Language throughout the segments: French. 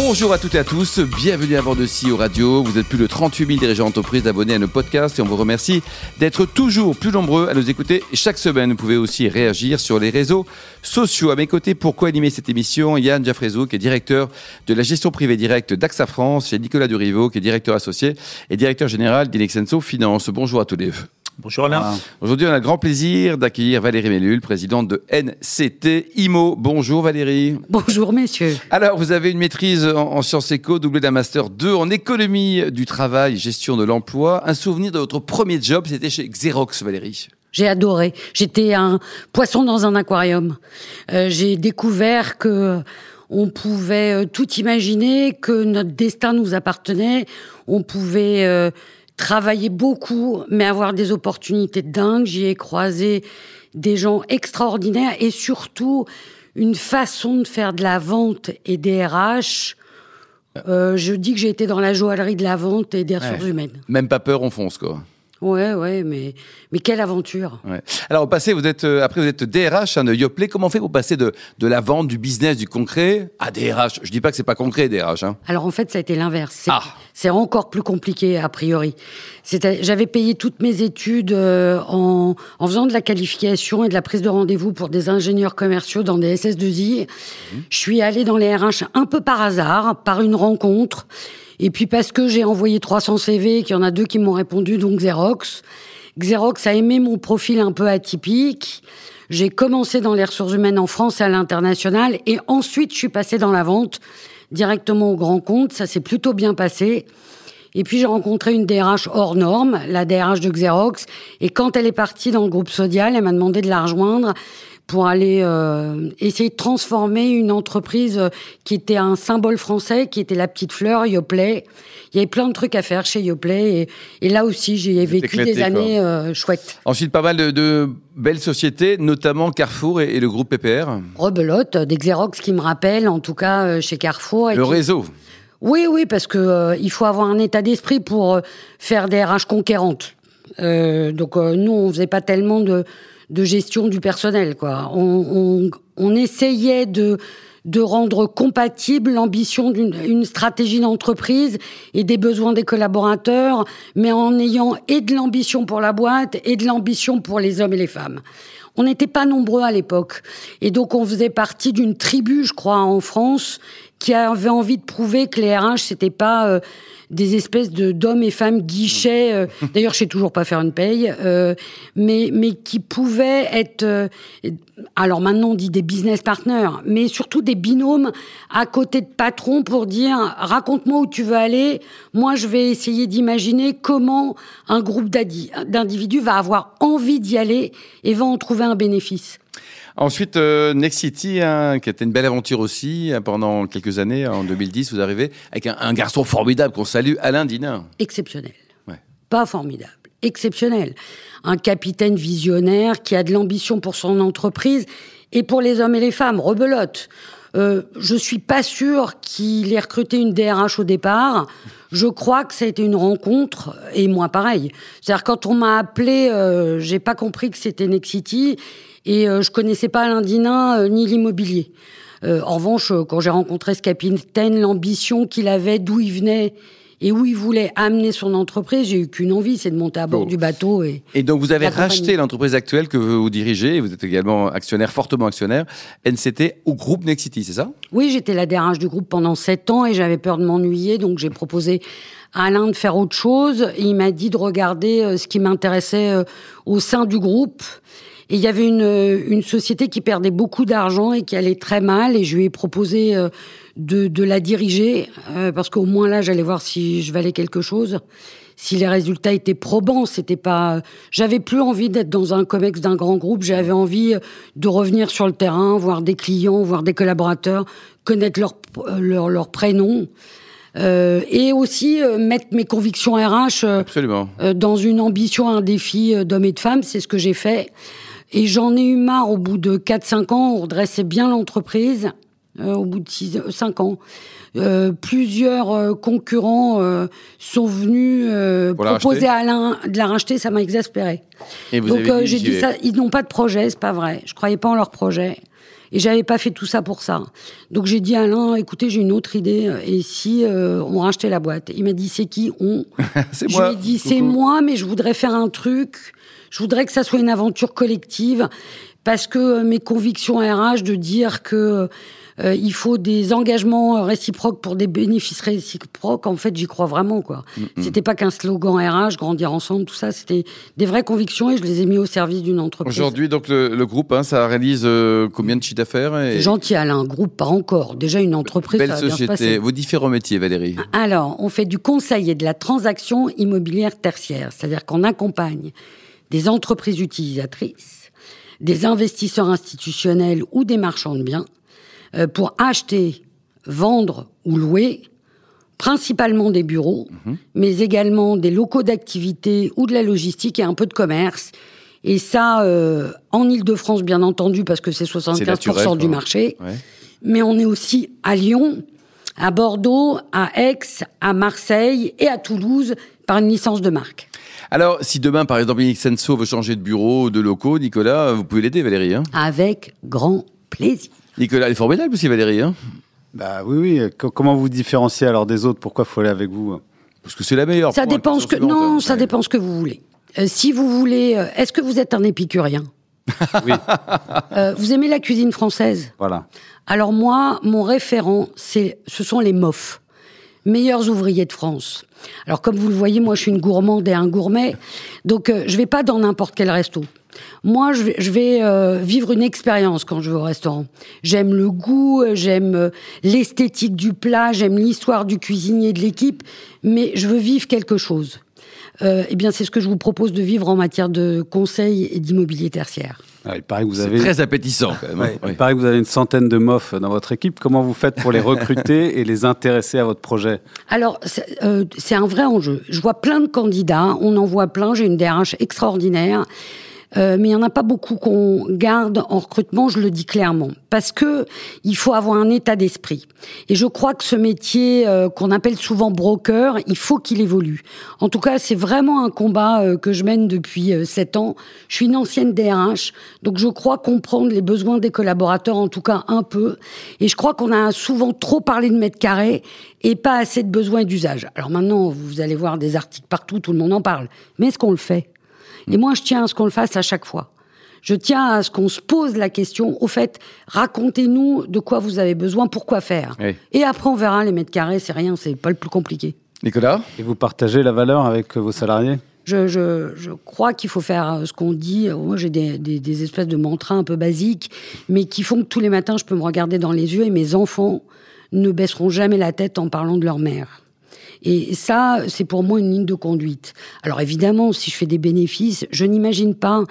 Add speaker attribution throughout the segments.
Speaker 1: Bonjour à toutes et à tous, bienvenue à bord de CEO Radio. Vous êtes plus de 38 000 dirigeants d'entreprise abonnés à nos podcasts et on vous remercie d'être toujours plus nombreux à nous écouter chaque semaine. Vous pouvez aussi réagir sur les réseaux sociaux. À mes côtés, pour co-animer cette émission, Yann Jaffrezou, qui est directeur de la gestion privée directe d'AXA France, et Nicolas Durivo, qui est directeur associé et directeur général d'Inexenso Finance. Bonjour à tous les deux.
Speaker 2: Bonjour Alain.
Speaker 1: Aujourd'hui, on a le grand plaisir d'accueillir Valérie Mellul, présidente de NCT IMO. Bonjour Valérie.
Speaker 3: Bonjour messieurs.
Speaker 1: Alors, vous avez une maîtrise en, sciences éco, doublée d'un master 2 en économie du travail, gestion de l'emploi. Un souvenir de votre premier job, c'était chez Xerox, Valérie.
Speaker 3: J'ai adoré. J'étais un poisson dans un aquarium. Euh, j'ai découvert que on pouvait euh, tout imaginer, que notre destin nous appartenait. On pouvait euh, travailler beaucoup, mais avoir des opportunités dingues. J'y ai croisé des gens extraordinaires et surtout une façon de faire de la vente et des RH. Euh, je dis que j'ai été dans la joaillerie de la vente et des ressources humaines.
Speaker 1: Même pas peur, on fonce quoi.
Speaker 3: Ouais, ouais, mais, mais quelle aventure.
Speaker 1: Ouais. Alors, au passé, vous êtes, euh, après, vous êtes DRH hein, de Yoplait. Comment fait vous passer de, de la vente, du business, du concret à DRH Je dis pas que c'est pas concret, DRH. Hein.
Speaker 3: Alors, en fait, ça a été l'inverse. C'est,
Speaker 1: Ah.
Speaker 3: c'est encore plus compliqué, a priori. J'avais payé toutes mes études euh, en, en faisant de la qualification et de la prise de rendez-vous pour des ingénieurs commerciaux dans des SS2I. Je suis allée dans les RH un peu par hasard, par une rencontre. Et puis parce que j'ai envoyé 300 CV, qu'il y en a deux qui m'ont répondu, donc Xerox. Xerox a aimé mon profil un peu atypique. J'ai commencé dans les ressources humaines en France et à l'international. Et ensuite, je suis passée dans la vente directement au grand compte. Ça s'est plutôt bien passé. Et puis j'ai rencontré une DRH hors norme, la DRH de Xerox. Et quand elle est partie dans le groupe Sodial, elle m'a demandé de la rejoindre pour aller euh, essayer de transformer une entreprise euh, qui était un symbole français, qui était la petite fleur, Yoplait. Il y avait plein de trucs à faire chez Yoplait. Et, et là aussi, j'ai vécu
Speaker 1: éclaté,
Speaker 3: des années euh, chouettes.
Speaker 1: Ensuite, pas mal de, de belles sociétés, notamment Carrefour et, et le groupe PPR.
Speaker 3: Rebelote, des Xerox qui me rappellent, en tout cas chez Carrefour. et
Speaker 1: Le
Speaker 3: qui-
Speaker 1: réseau.
Speaker 3: Oui, oui, parce que euh, il faut avoir un état d'esprit pour euh, faire des RH conquérantes. Euh, donc nous, on faisait pas tellement de, gestion du personnel, quoi. On, essayait de rendre compatible l'ambition d'une une stratégie d'entreprise et des besoins des collaborateurs, mais en ayant et de l'ambition pour la boîte et de l'ambition pour les hommes et les femmes. On n'était pas nombreux à l'époque. Et donc, on faisait partie d'une tribu, je crois, en France, qui avait envie de prouver que les RH, c'était pas euh, des espèces de d'hommes et femmes guichets. euh, D'ailleurs, je sais toujours pas faire une paye, euh, mais mais qui pouvaient être. euh, alors maintenant, on dit des business partners, mais surtout des binômes à côté de patrons pour dire raconte-moi où tu veux aller. Moi, je vais essayer d'imaginer comment un groupe d'individus va avoir envie d'y aller et va en trouver un bénéfice.
Speaker 1: Ensuite, euh, Next City, hein, qui a été une belle aventure aussi hein, pendant quelques années. En 2010, vous arrivez avec un, un garçon formidable qu'on salue, Alain Dinin.
Speaker 3: exceptionnel.
Speaker 1: Ouais.
Speaker 3: Pas formidable, exceptionnel. Un capitaine visionnaire qui a de l'ambition pour son entreprise et pour les hommes et les femmes, rebelote. Euh, je suis pas sûre qu'il ait recruté une DRH au départ. Je crois que ça a été une rencontre et moi pareil. C'est-à-dire quand on m'a appelé, euh, j'ai pas compris que c'était Nexity et euh, je connaissais pas Alain Dinin euh, ni l'immobilier. Euh, en revanche, quand j'ai rencontré ce capitaine, l'ambition qu'il avait, d'où il venait et où il voulait amener son entreprise, j'ai eu qu'une envie, c'est de monter à bord du bateau et
Speaker 1: Et donc, vous avez racheté l'entreprise actuelle que vous dirigez. et Vous êtes également actionnaire, fortement actionnaire, NCT au groupe Next City, c'est ça?
Speaker 3: Oui, j'étais la DRH du groupe pendant sept ans et j'avais peur de m'ennuyer, donc j'ai proposé à Alain de faire autre chose. Et il m'a dit de regarder ce qui m'intéressait au sein du groupe. Et il y avait une, euh, une société qui perdait beaucoup d'argent et qui allait très mal. Et je lui ai proposé euh, de, de la diriger euh, parce qu'au moins là, j'allais voir si je valais quelque chose. Si les résultats étaient probants, c'était pas. J'avais plus envie d'être dans un comex d'un grand groupe. J'avais envie de revenir sur le terrain, voir des clients, voir des collaborateurs, connaître leur leur, leur prénom. Euh, et aussi euh, mettre mes convictions RH euh, dans une ambition, un défi euh, d'homme et de femme, c'est ce que j'ai fait. Et j'en ai eu marre au bout de 4-5 ans, on redressait bien l'entreprise. euh, au bout de 5 ans. Euh, plusieurs euh, concurrents euh, sont venus euh, proposer à Alain de la racheter, ça m'a exaspéré.
Speaker 1: Et vous
Speaker 3: Donc euh, j'ai dit ça, ils n'ont pas de projet, c'est pas vrai. Je croyais pas en leur projet. Et j'avais pas fait tout ça pour ça. Donc j'ai dit à Alain, écoutez, j'ai une autre idée. Et si euh, on rachetait la boîte? Il m'a dit, c'est qui? On Je
Speaker 1: moi.
Speaker 3: lui ai dit, c'est moi, mais je voudrais faire un truc. Je voudrais que ça soit une aventure collective. Parce que euh, mes convictions RH de dire que euh, il faut des engagements réciproques pour des bénéfices réciproques, en fait, j'y crois vraiment, quoi. C'était pas qu'un slogan RH, grandir ensemble, tout ça. C'était des vraies convictions et je les ai mis au service d'une entreprise.
Speaker 1: Aujourd'hui, donc le, le groupe, hein, ça réalise euh, combien de chiffre d'affaires et
Speaker 3: C'est gentil, Alain. Un groupe, pas encore. Déjà une entreprise,
Speaker 1: Belle
Speaker 3: ça va bien se
Speaker 1: société. Vos différents métiers, Valérie.
Speaker 3: Alors, on fait du conseil et de la transaction immobilière tertiaire, c'est-à-dire qu'on accompagne des entreprises utilisatrices, des investisseurs institutionnels ou des marchands de biens euh, pour acheter, vendre ou louer principalement des bureaux, mais également des locaux d'activité ou de la logistique et un peu de commerce. Et ça, euh, en Ile-de-France, bien entendu, parce que c'est 75%
Speaker 1: naturel,
Speaker 3: du marché.
Speaker 1: Ouais.
Speaker 3: Mais on est aussi à Lyon, à Bordeaux, à Aix, à Marseille et à Toulouse par une licence de marque.
Speaker 1: Alors, si demain, par exemple, Inextenso veut changer de bureau, de locaux, Nicolas, vous pouvez l'aider, Valérie. Hein?
Speaker 3: Avec grand plaisir.
Speaker 1: Nicolas, elle est formidable aussi, Valérie. Hein?
Speaker 2: Bah oui, oui. Co- comment vous différenciez alors des autres? Pourquoi faut aller avec vous?
Speaker 1: Parce que c'est la meilleure.
Speaker 3: Ça dépend ce que
Speaker 1: suivante.
Speaker 3: non, ça
Speaker 1: Ouais.
Speaker 3: dépend ce que vous voulez. Euh, si vous voulez, euh, est-ce que vous êtes un épicurien?
Speaker 2: Oui,
Speaker 3: Euh, Vous aimez la cuisine française?
Speaker 2: Voilà.
Speaker 3: Alors moi, mon référent, c'est, ce sont les MOF, meilleurs ouvriers de France. Alors comme vous le voyez, moi je suis une gourmande et un gourmet, donc euh, je vais pas dans n'importe quel resto. Moi, je vais, je vais euh, vivre une expérience quand je vais au restaurant. J'aime le goût, euh, j'aime euh, l'esthétique du plat, j'aime l'histoire du cuisinier, de l'équipe, mais je veux vivre quelque chose. Euh, eh bien, c'est ce que je vous propose de vivre en matière de conseil et d'immobilier tertiaire.
Speaker 2: Ah, il paraît que vous
Speaker 1: C'est
Speaker 2: avez.
Speaker 1: très appétissant, quand même. hein.
Speaker 2: Ouais,
Speaker 1: Ouais.
Speaker 2: Il paraît que vous avez une centaine de mofs dans votre équipe. Comment vous faites pour les recruter et les intéresser à votre projet?
Speaker 3: Alors, c'est euh, c'est un vrai enjeu. Je vois plein de candidats, on en voit plein, j'ai une DRH extraordinaire. Euh, mais il n'y en a pas beaucoup qu'on garde en recrutement, je le dis clairement, parce que il faut avoir un état d'esprit. Et je crois que ce métier euh, qu'on appelle souvent broker, il faut qu'il évolue. En tout cas, c'est vraiment un combat euh, que je mène depuis euh, sept ans. Je suis une ancienne DRH, donc je crois comprendre les besoins des collaborateurs, en tout cas un peu. Et je crois qu'on a souvent trop parlé de mètres carrés et pas assez de besoins d'usage. Alors maintenant, vous allez voir des articles partout, tout le monde en parle. Mais est-ce qu'on le fait? Et moi, je tiens à ce qu'on le fasse à chaque fois. Je tiens à ce qu'on se pose la question, au fait, racontez-nous de quoi vous avez besoin, pourquoi faire.
Speaker 1: Oui.
Speaker 3: Et après, on verra les mètres carrés, c'est rien, c'est pas le plus compliqué.
Speaker 1: Nicolas?
Speaker 2: Et vous partagez la valeur avec vos salariés?
Speaker 3: Je, je, je crois qu'il faut faire euh, ce qu'on dit. Moi, j'ai des, des, des espèces de mantras un peu basiques, mais qui font que tous les matins, je peux me regarder dans les yeux et mes enfants ne baisseront jamais la tête en parlant de leur mère. Et ça, c'est pour moi une ligne de conduite. Alors évidemment, si je fais des bénéfices, je n'imagine pas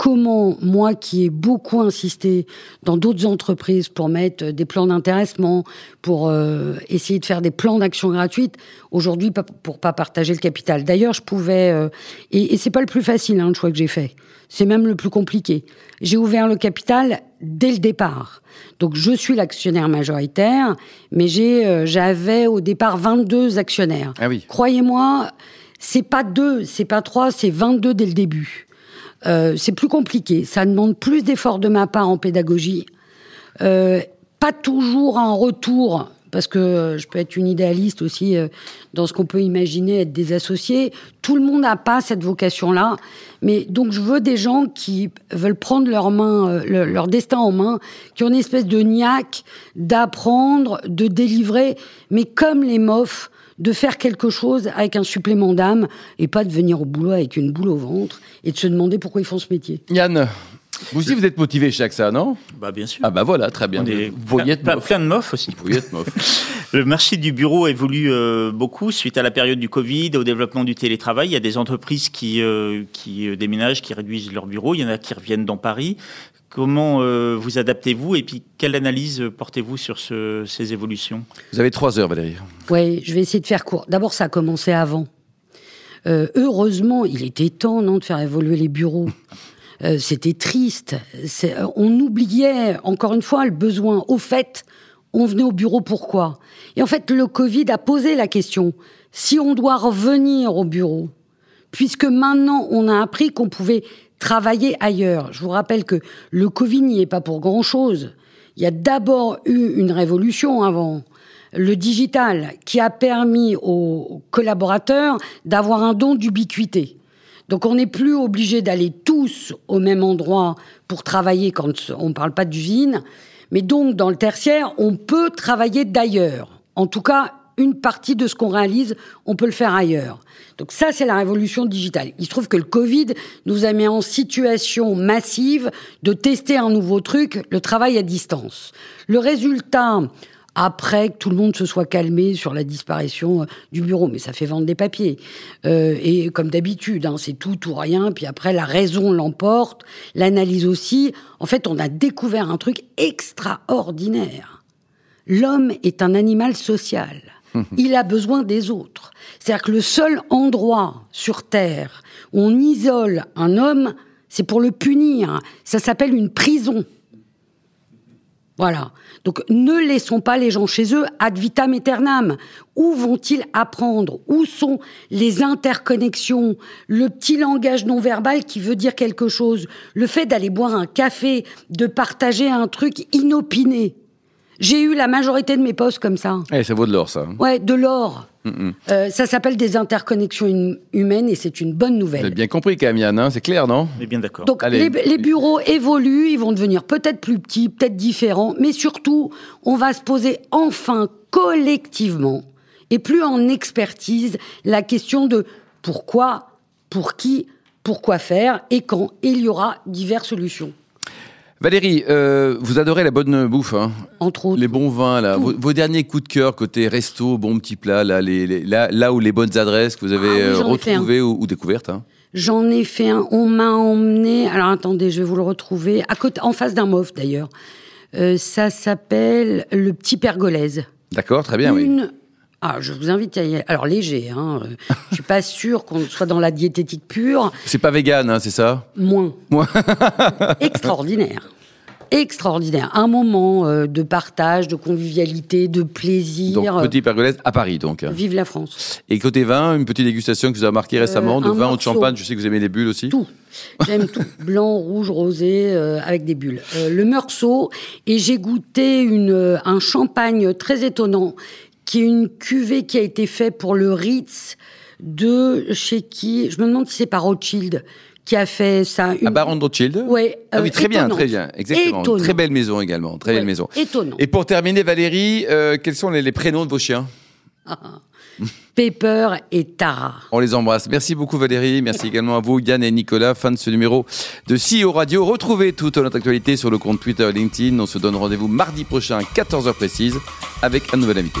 Speaker 3: comment moi qui ai beaucoup insisté dans d'autres entreprises pour mettre des plans d'intéressement, pour euh, essayer de faire des plans d'action gratuites, aujourd'hui pour pas partager le capital. D'ailleurs, je pouvais euh, et, et c'est pas le plus facile hein, le choix que j'ai fait. C'est même le plus compliqué. J'ai ouvert le capital dès le départ. Donc je suis l'actionnaire majoritaire, mais j'ai euh, j'avais au départ 22 actionnaires.
Speaker 1: Ah oui.
Speaker 3: Croyez-moi, c'est pas deux, c'est pas trois, c'est 22 dès le début. Euh, c'est plus compliqué. Ça demande plus d'efforts de ma part en pédagogie. Euh, pas toujours un retour, parce que euh, je peux être une idéaliste aussi euh, dans ce qu'on peut imaginer être des associés. Tout le monde n'a pas cette vocation-là. Mais donc, je veux des gens qui veulent prendre leur main, euh, le- leur destin en main, qui ont une espèce de niaque d'apprendre, de délivrer, mais comme les mofs, de faire quelque chose avec un supplément d'âme et pas de venir au boulot avec une boule au ventre et de se demander pourquoi ils font ce métier.
Speaker 1: Yann, vous aussi, vous êtes motivé chez AXA, non?
Speaker 4: Bah bien sûr.
Speaker 1: Ah bah voilà, très bien. Être
Speaker 4: plein,
Speaker 1: mof.
Speaker 4: plein de mofs aussi.
Speaker 1: Mof.
Speaker 4: Le marché du bureau évolue euh, beaucoup suite à la période du Covid, au développement du télétravail. Il y a des entreprises qui, euh, qui euh, déménagent, qui réduisent leur bureau. Il y en a qui reviennent dans Paris. Comment euh, vous adaptez-vous et puis quelle analyse portez-vous sur ce- ces évolutions?
Speaker 1: Vous avez trois heures, Valérie.
Speaker 3: Oui, je vais essayer de faire court. D'abord, ça a commencé avant. Euh, heureusement, il était temps, non, de faire évoluer les bureaux. Euh, C'était triste. Euh, On oubliait, encore une fois, le besoin. Au fait, on venait au bureau pourquoi? Et en fait, le Covid a posé la question si on doit revenir au bureau, puisque maintenant on a appris qu'on pouvait travailler ailleurs. Je vous rappelle que le Covid n'y est pas pour grand-chose. Il y a d'abord eu une révolution avant, le digital, qui a permis aux collaborateurs d'avoir un don d'ubiquité. Donc on n'est plus obligé d'aller tous au même endroit pour travailler quand on ne parle pas d'usine. Mais donc dans le tertiaire, on peut travailler d'ailleurs. En tout cas, une partie de ce qu'on réalise, on peut le faire ailleurs. Donc ça, c'est la révolution digitale. Il se trouve que le Covid nous a mis en situation massive de tester un nouveau truc, le travail à distance. Le résultat, après que tout le monde se soit calmé sur la disparition euh, du bureau. Mais ça fait vendre des papiers. Euh, et comme d'habitude, hein, c'est tout ou rien. Puis après, la raison l'emporte, l'analyse aussi. En fait, on a découvert un truc extraordinaire. L'homme est un animal social. Il a besoin des autres. C'est-à-dire que le seul endroit sur Terre où on isole un homme, c'est pour le punir. Ça s'appelle une prison. Voilà. Donc ne laissons pas les gens chez eux ad vitam aeternam. Où vont-ils apprendre? Où sont les interconnexions? Le petit langage non verbal qui veut dire quelque chose Le fait d'aller boire un café, de partager un truc inopiné. J'ai eu la majorité de mes postes comme ça.
Speaker 1: Eh, ça vaut de l'or, ça.
Speaker 3: Ouais, de l'or. Euh, ça s'appelle des interconnexions humaines et c'est une bonne nouvelle.
Speaker 1: Vous avez bien compris, Camille, hein, c'est clair, non?
Speaker 4: On est bien d'accord.
Speaker 3: Donc les, les, bureaux évoluent, ils vont devenir peut-être plus petits, peut-être différents, mais surtout, on va se poser enfin collectivement et plus en expertise la question de pourquoi, pour qui, pourquoi faire et quand. Et il y aura diverses solutions.
Speaker 1: Valérie, euh, vous adorez la bonne bouffe, hein
Speaker 3: Entre autres.
Speaker 1: Les bons vins, là. Vos, vos, derniers coups de cœur côté resto, bons petits plats, là, les, les, là, là où les bonnes adresses que vous avez
Speaker 3: Ah ai
Speaker 1: retrouvées ou, ou, découvertes. Hein.
Speaker 3: J'en ai fait un. On m'a emmené. Alors attendez, je vais vous le retrouver. À côté, en face d'un mof d'ailleurs. Euh, ça s'appelle le petit pergolaise.
Speaker 1: D'accord, très bien,
Speaker 3: Une...
Speaker 1: oui.
Speaker 3: Ah, je vous invite à y aller. Alors léger, hein. euh, je suis pas sûre qu'on soit dans la diététique pure.
Speaker 1: C'est pas vegan, hein, c'est ça?
Speaker 3: Moins.
Speaker 1: Moins.
Speaker 3: Extraordinaire. Extraordinaire. Un moment euh, de partage, de convivialité, de plaisir.
Speaker 1: Donc, petit pergolaise à Paris, donc.
Speaker 3: Vive la France.
Speaker 1: Et côté vin, une petite dégustation que vous avez marqué récemment, de
Speaker 3: Euh,
Speaker 1: vin ou de champagne. Je sais que vous aimez les bulles aussi.
Speaker 3: Tout. J'aime tout. Blanc, rouge, rosé, euh, avec des bulles. Euh, le meursault. Et j'ai goûté une, euh, un champagne très étonnant, qui est une cuvée qui a été faite pour le Ritz de chez qui Je me demande si c'est par Rothschild qui a fait ça. Une...
Speaker 1: À Baron de Rothschild?
Speaker 3: Ouais,
Speaker 1: Ah oui,
Speaker 3: euh,
Speaker 1: très bien, très bien. Exactement.
Speaker 3: Étonnant.
Speaker 1: Très belle maison également. Très belle
Speaker 3: Ouais,
Speaker 1: maison.
Speaker 3: Étonnant.
Speaker 1: Et pour terminer, Valérie, euh, quels sont les, les prénoms de vos chiens?
Speaker 3: Pepper et Tara.
Speaker 1: On les embrasse. Merci beaucoup Valérie. Merci également à vous Yann et Nicolas. Fin de ce numéro de CEO Radio. Retrouvez toute notre actualité sur le compte Twitter et LinkedIn. On se donne rendez-vous mardi prochain à 14h précise avec un nouvel invité.